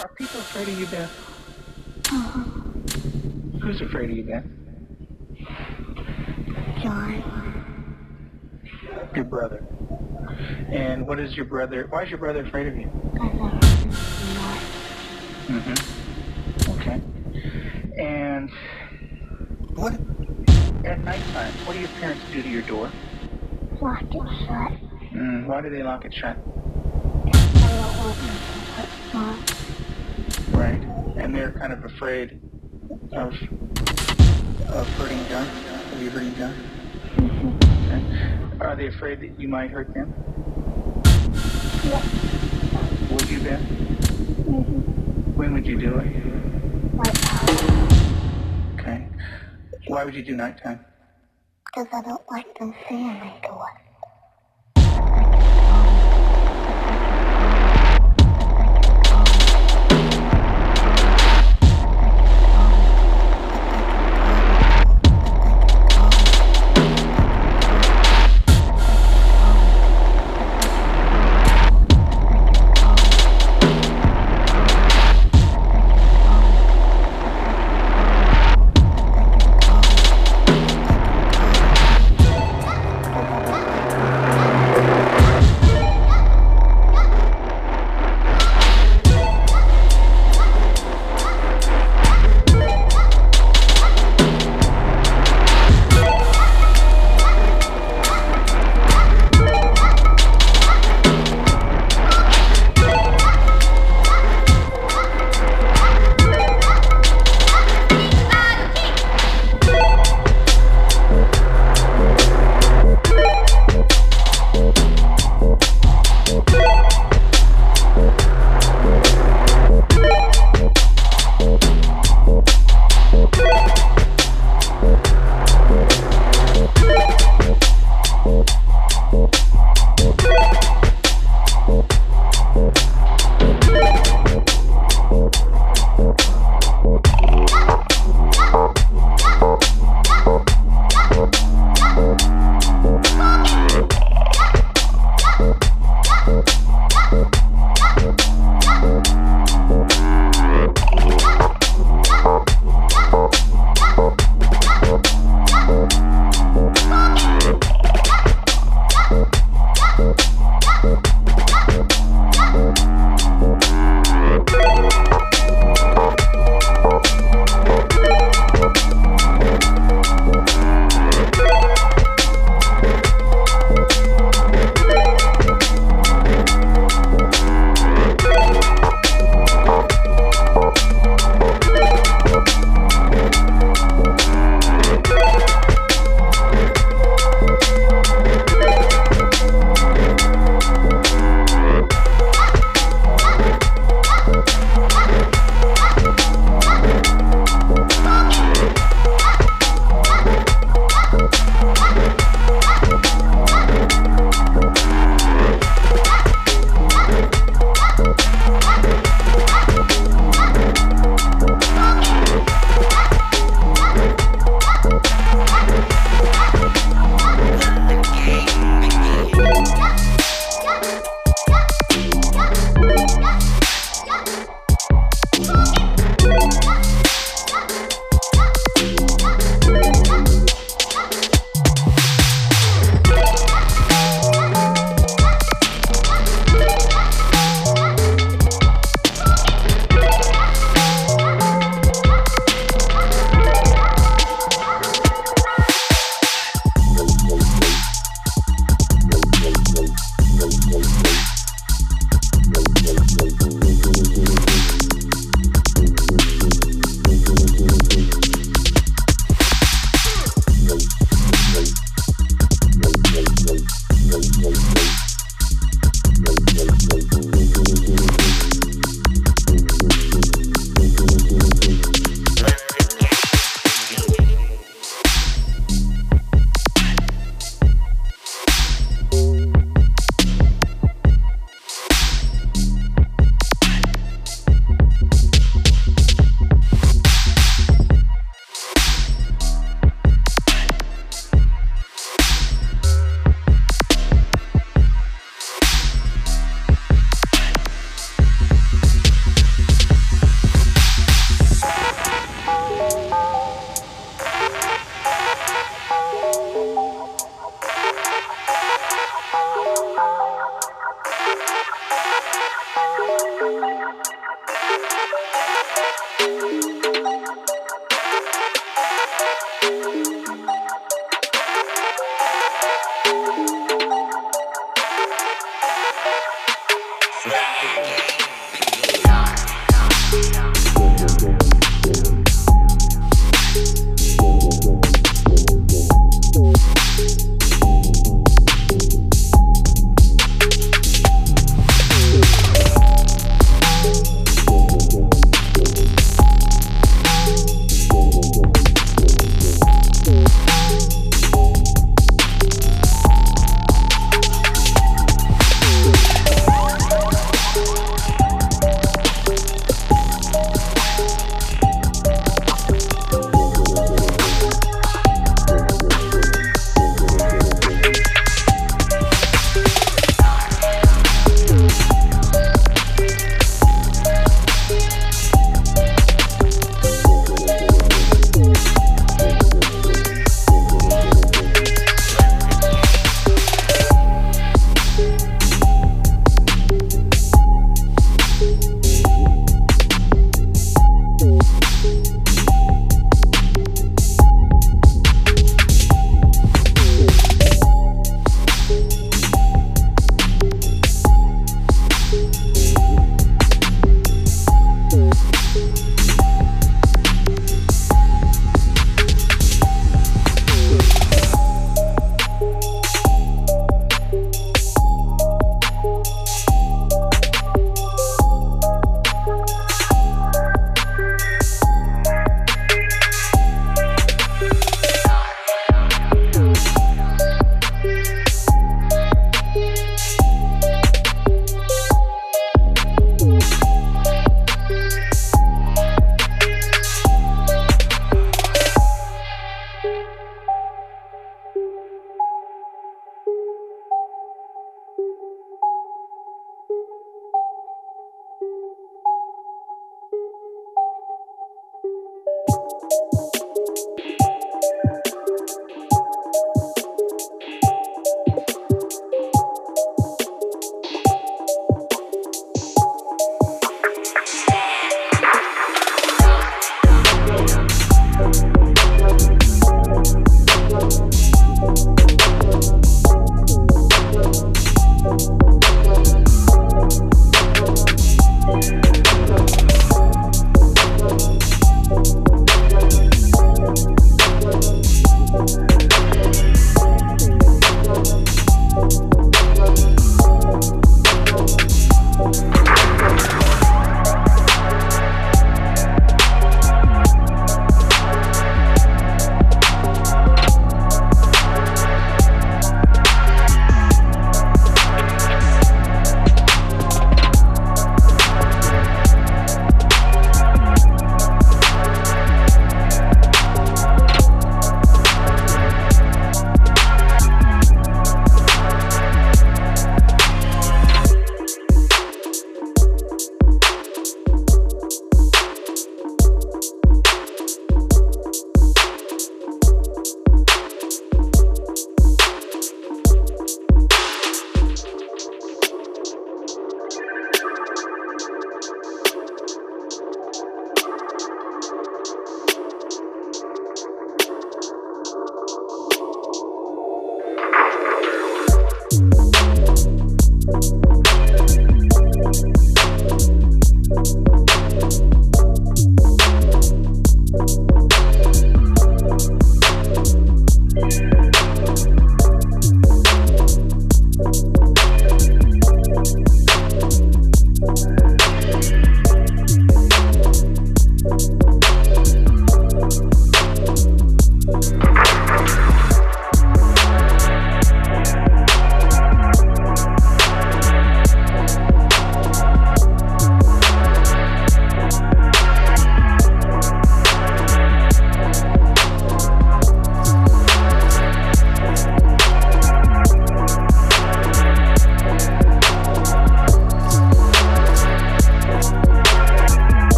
Are people afraid of you, Beth? Uh-huh. Who's afraid of you, Beth? John. Your brother. And what is your brother? Why is your brother afraid of you? Mm-hmm. Okay. And what at nighttime? What do your parents do to your door? Lock it shut. Mm, why do they lock it shut? I don't want me to hurt Mom. Right. And they're kind of afraid of of hurting John. Of you hurting John. Okay. Are they afraid that you might hurt them? Yep. Would you, Beth? Mm-hmm. When would you do it? Now. Okay. Why would you do nighttime? Because I don't like them seeing me do it.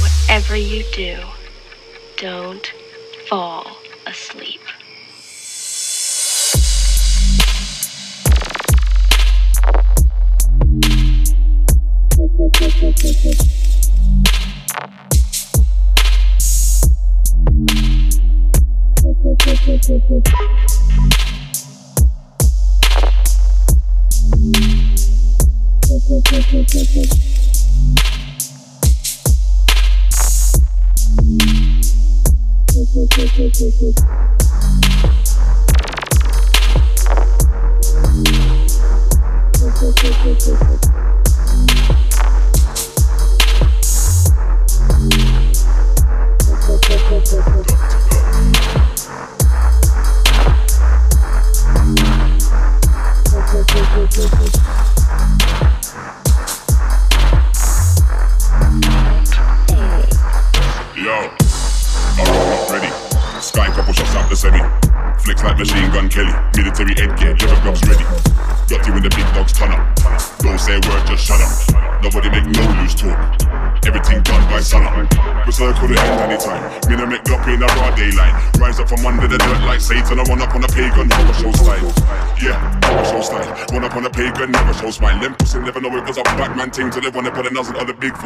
Whatever you do, don't fall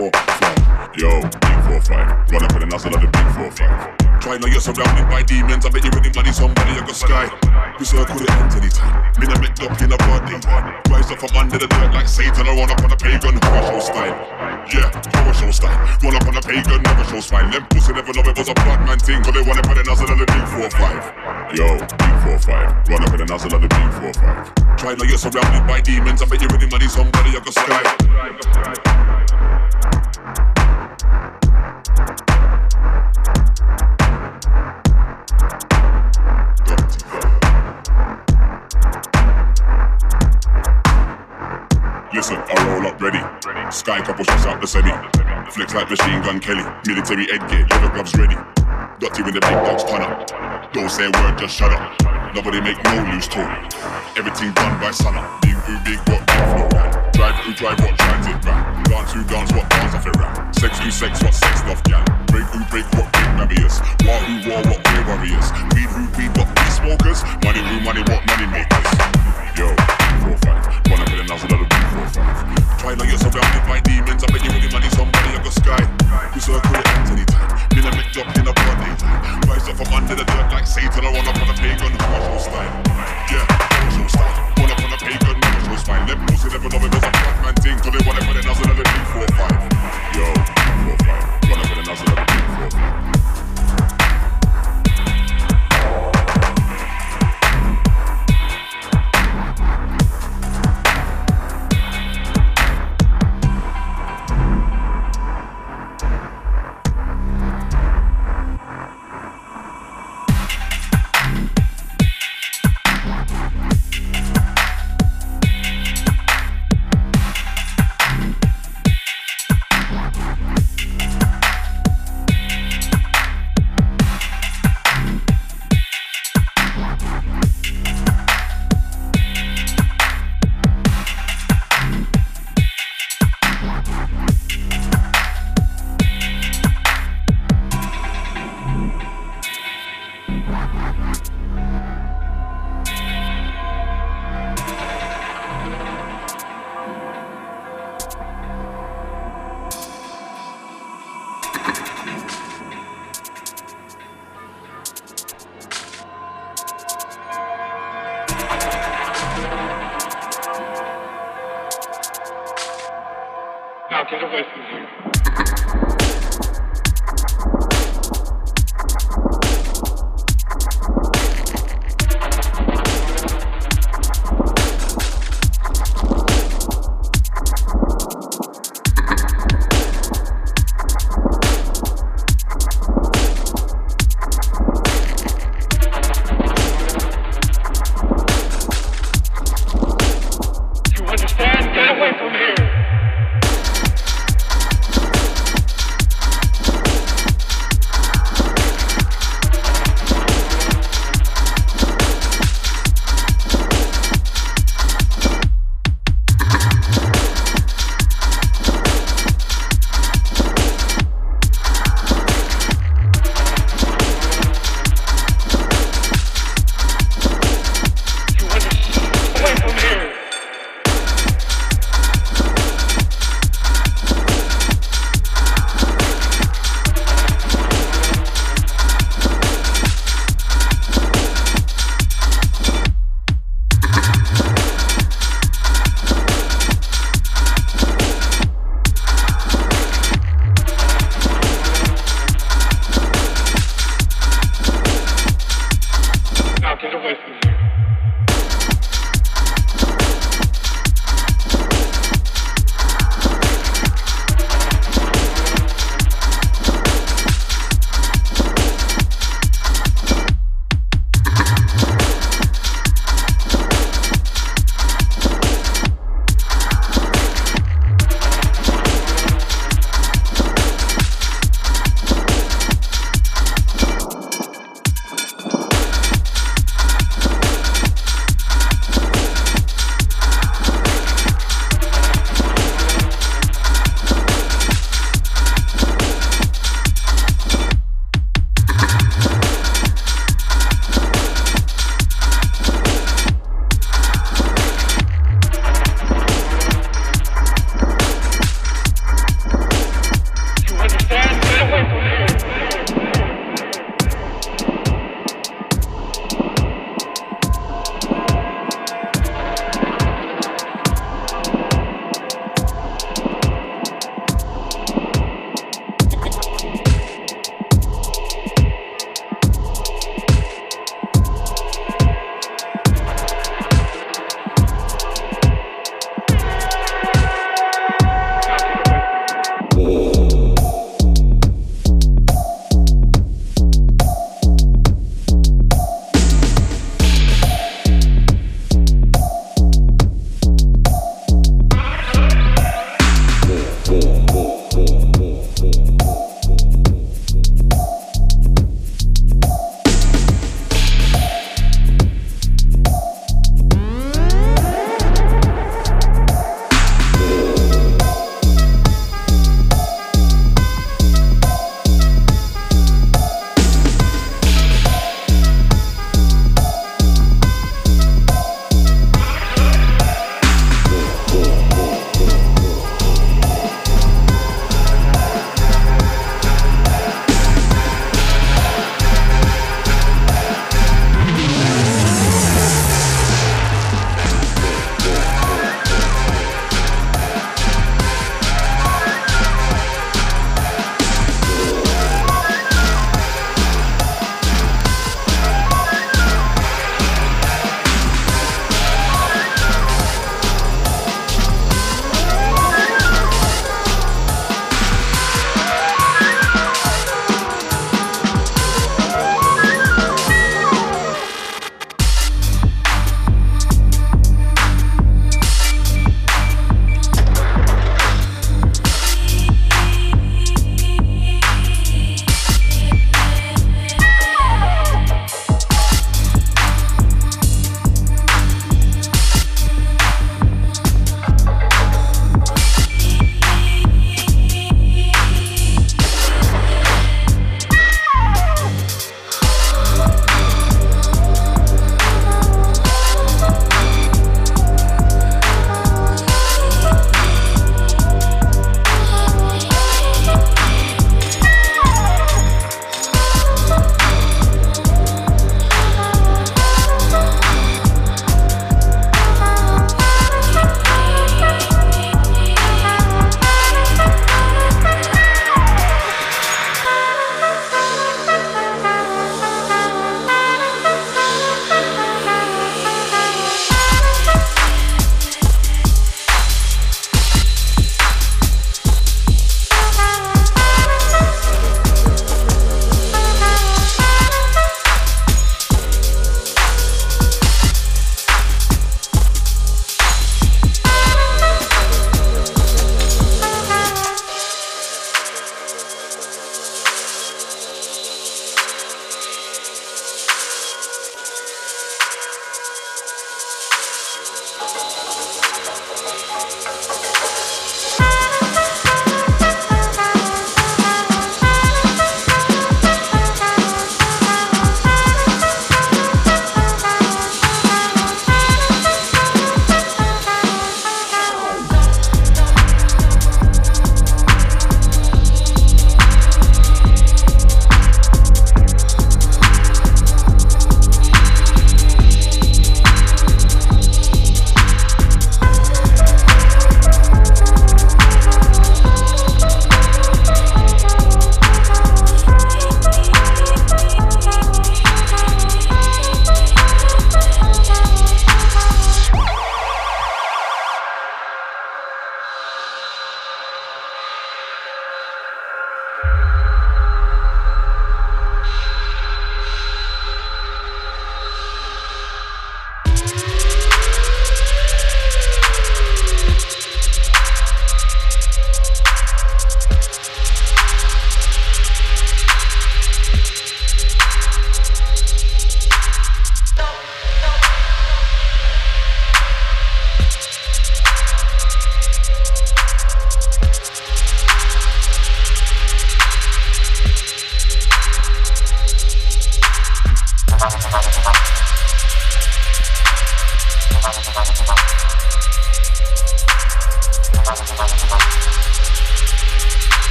nozzle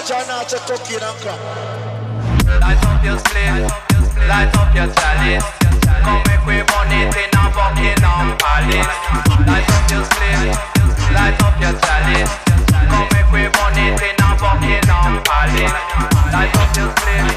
Light up your slate, light up your chalice. Come make we burn it in a Buckingham Palace. Light up your slate, light up your chalice. Come make we burn it in a Buckingham Palace. Light up your slate.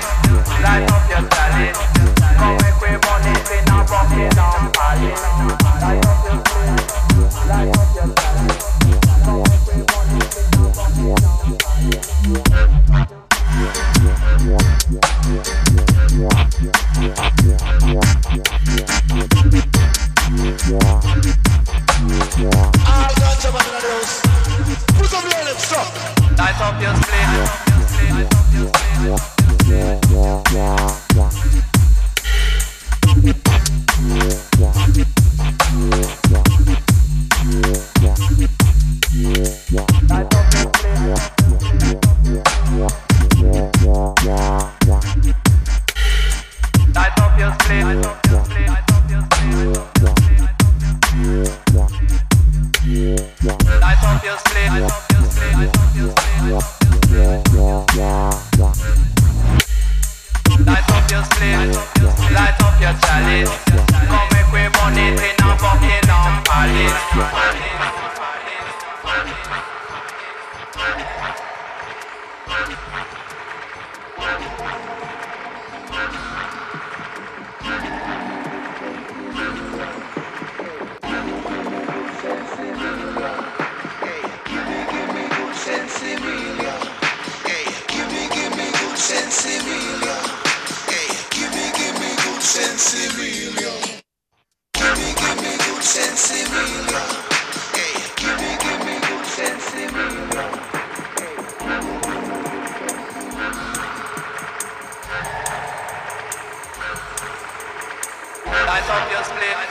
Thank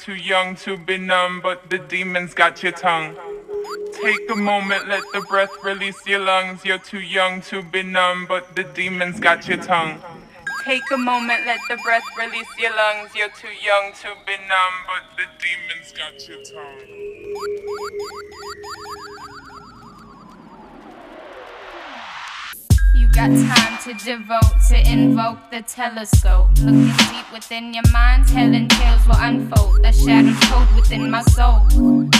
too young to be numb, but the demons got your tongue. Take a moment, let the breath release your lungs. You're too young to be numb, but the demons got your tongue. Take a moment, let the breath release your lungs. You're too young to be numb, but the demons got your tongue. You got time to devote to invoke the telescope. Looking deep within your mind, telling tales will unfold. That shadow code within my soul,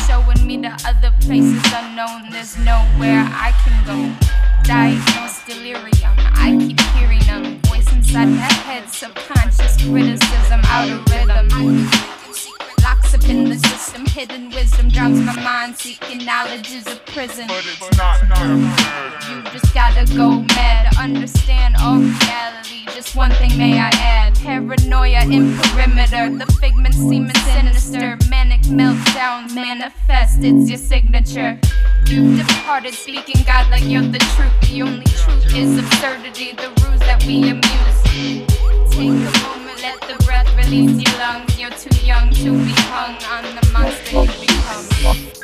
showing me the other places unknown. There's nowhere I can go. Diagnosed delirium sometimes my mind seeking knowledge is a prison. You just gotta go mad to understand all reality. Just one thing may I add paranoia in perimeter. The figment seeming sinister. Manic meltdown manifest, it's your signature. You departed, speaking God like you're the truth. The only truth is absurdity, the ruse that we amuse. Take a moment, let the breath release your lungs. You're too young to be hung on the monster you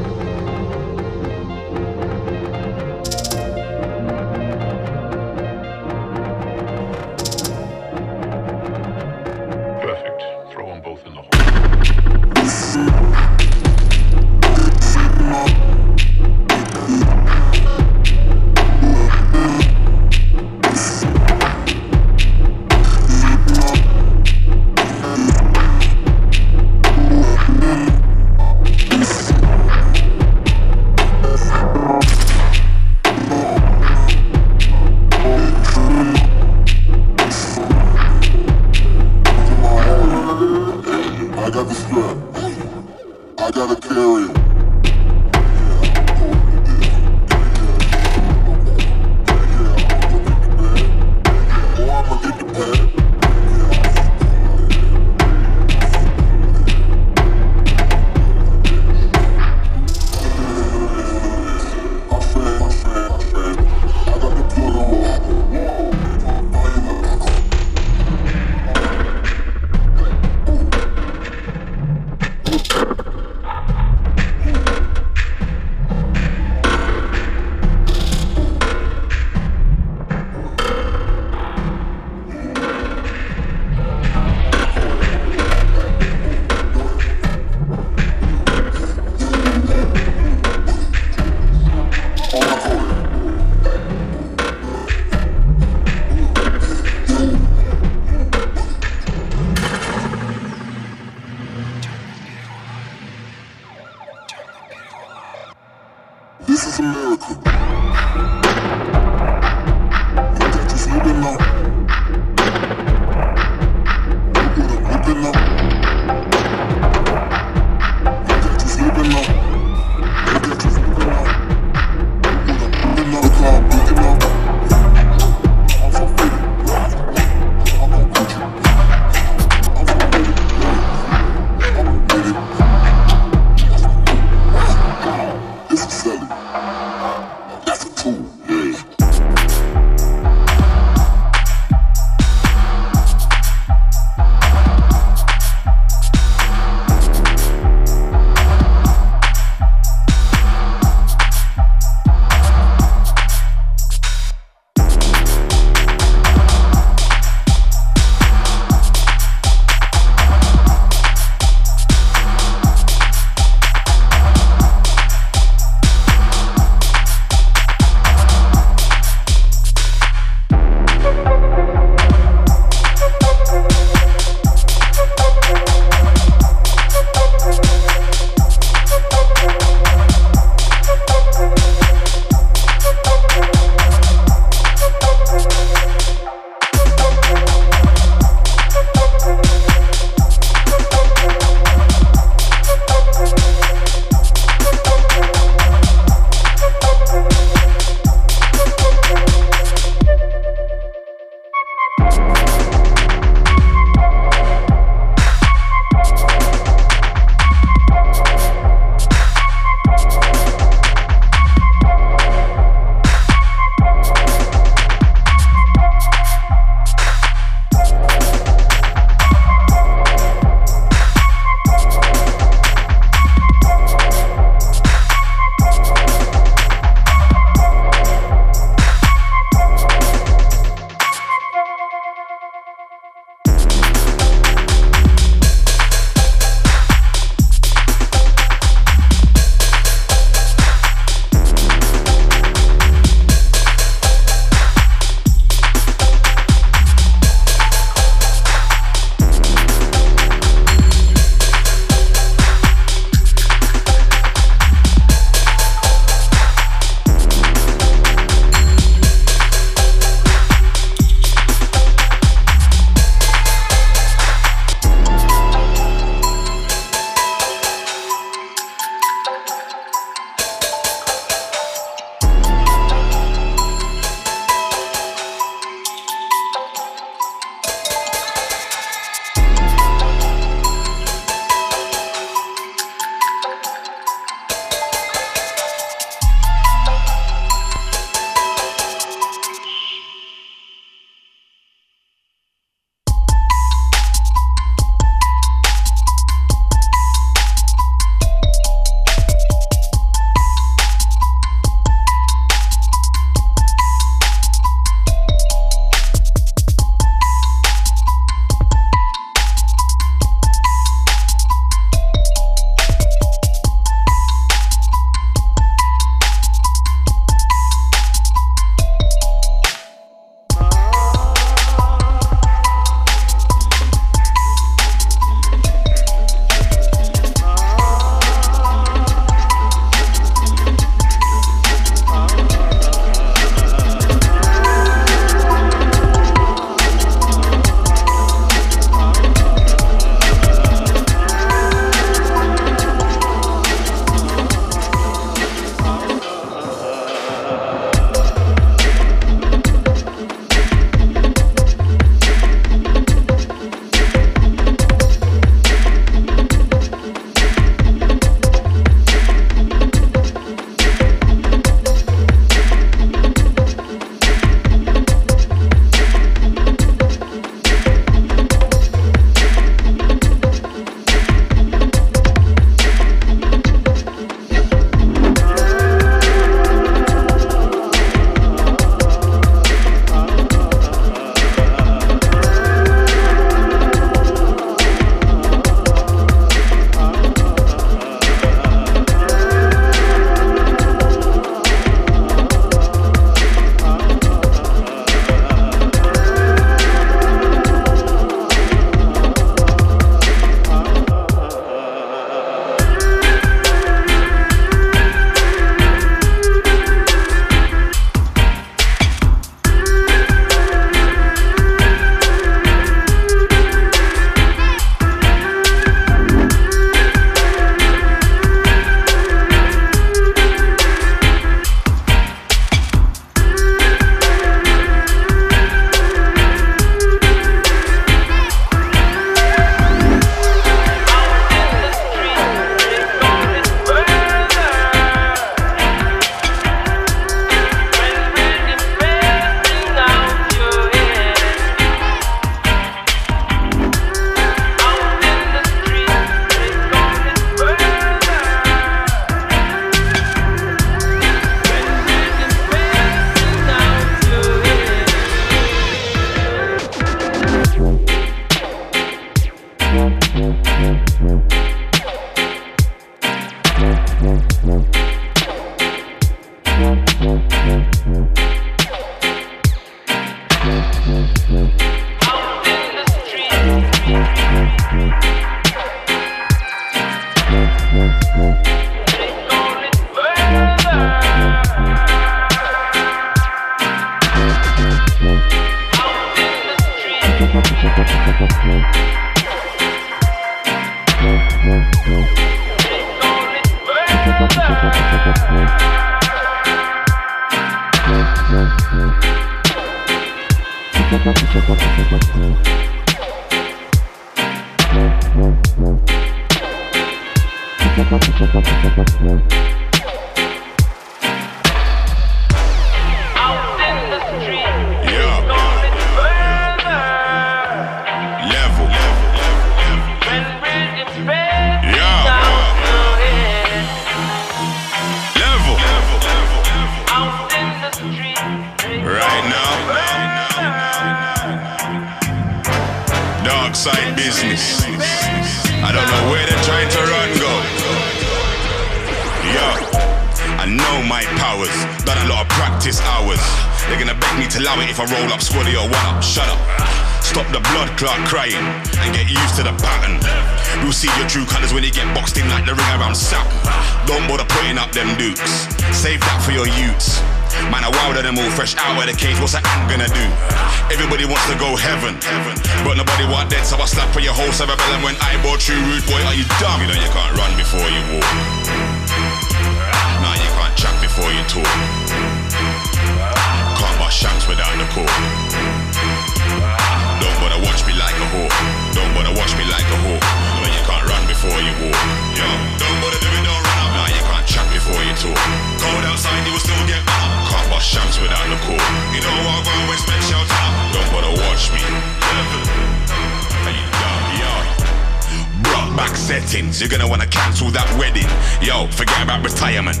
settings, you're gonna wanna cancel that wedding. Yo, forget about retirement.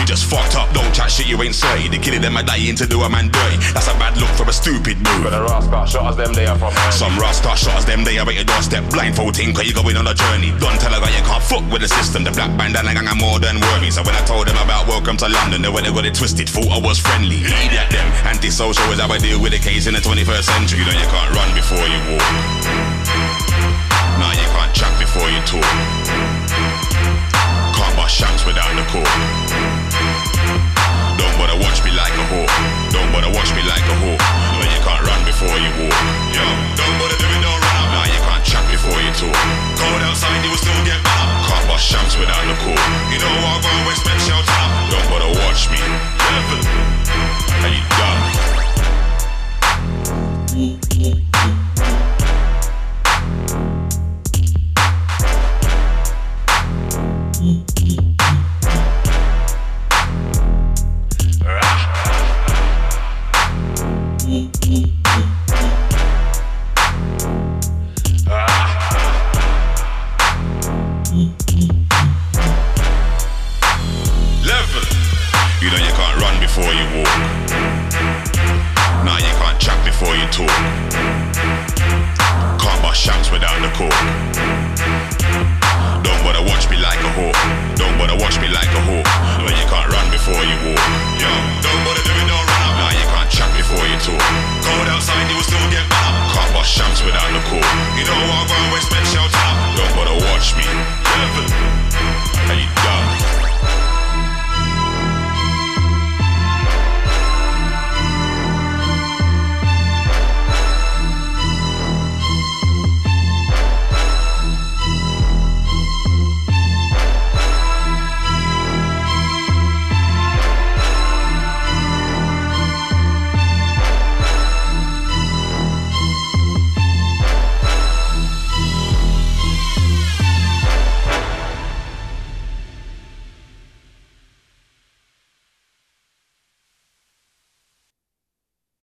You just fucked up, don't chat shit, you ain't sorry. The kid of them are dying to do a man dirty. That's a bad look for a stupid move. But the rascal shot us them they are from Some rascal shot us them they are at your doorstep. Blindfolding, cause you going on a journey. Don't tell a guy you can't fuck with the system. The black bandana gang are more than worthy. So when I told them about welcome to London, they went they got it twisted, thought I was friendly. Idiot them, antisocial is how I deal with the case in the 21st century. You know you can't run before you walk before you talk. Can't buy shots without the call. Don't bother watch me like a hawk. Don't bother watch me like a hawk. But you can't run before you walk. Yo, don't bother doing no run up. Now you can't chat before you talk. Cold outside, you will still get up. Can't buy shots without the call. You know I'll go and spend shout. Don't bother watch me. Never. And you done.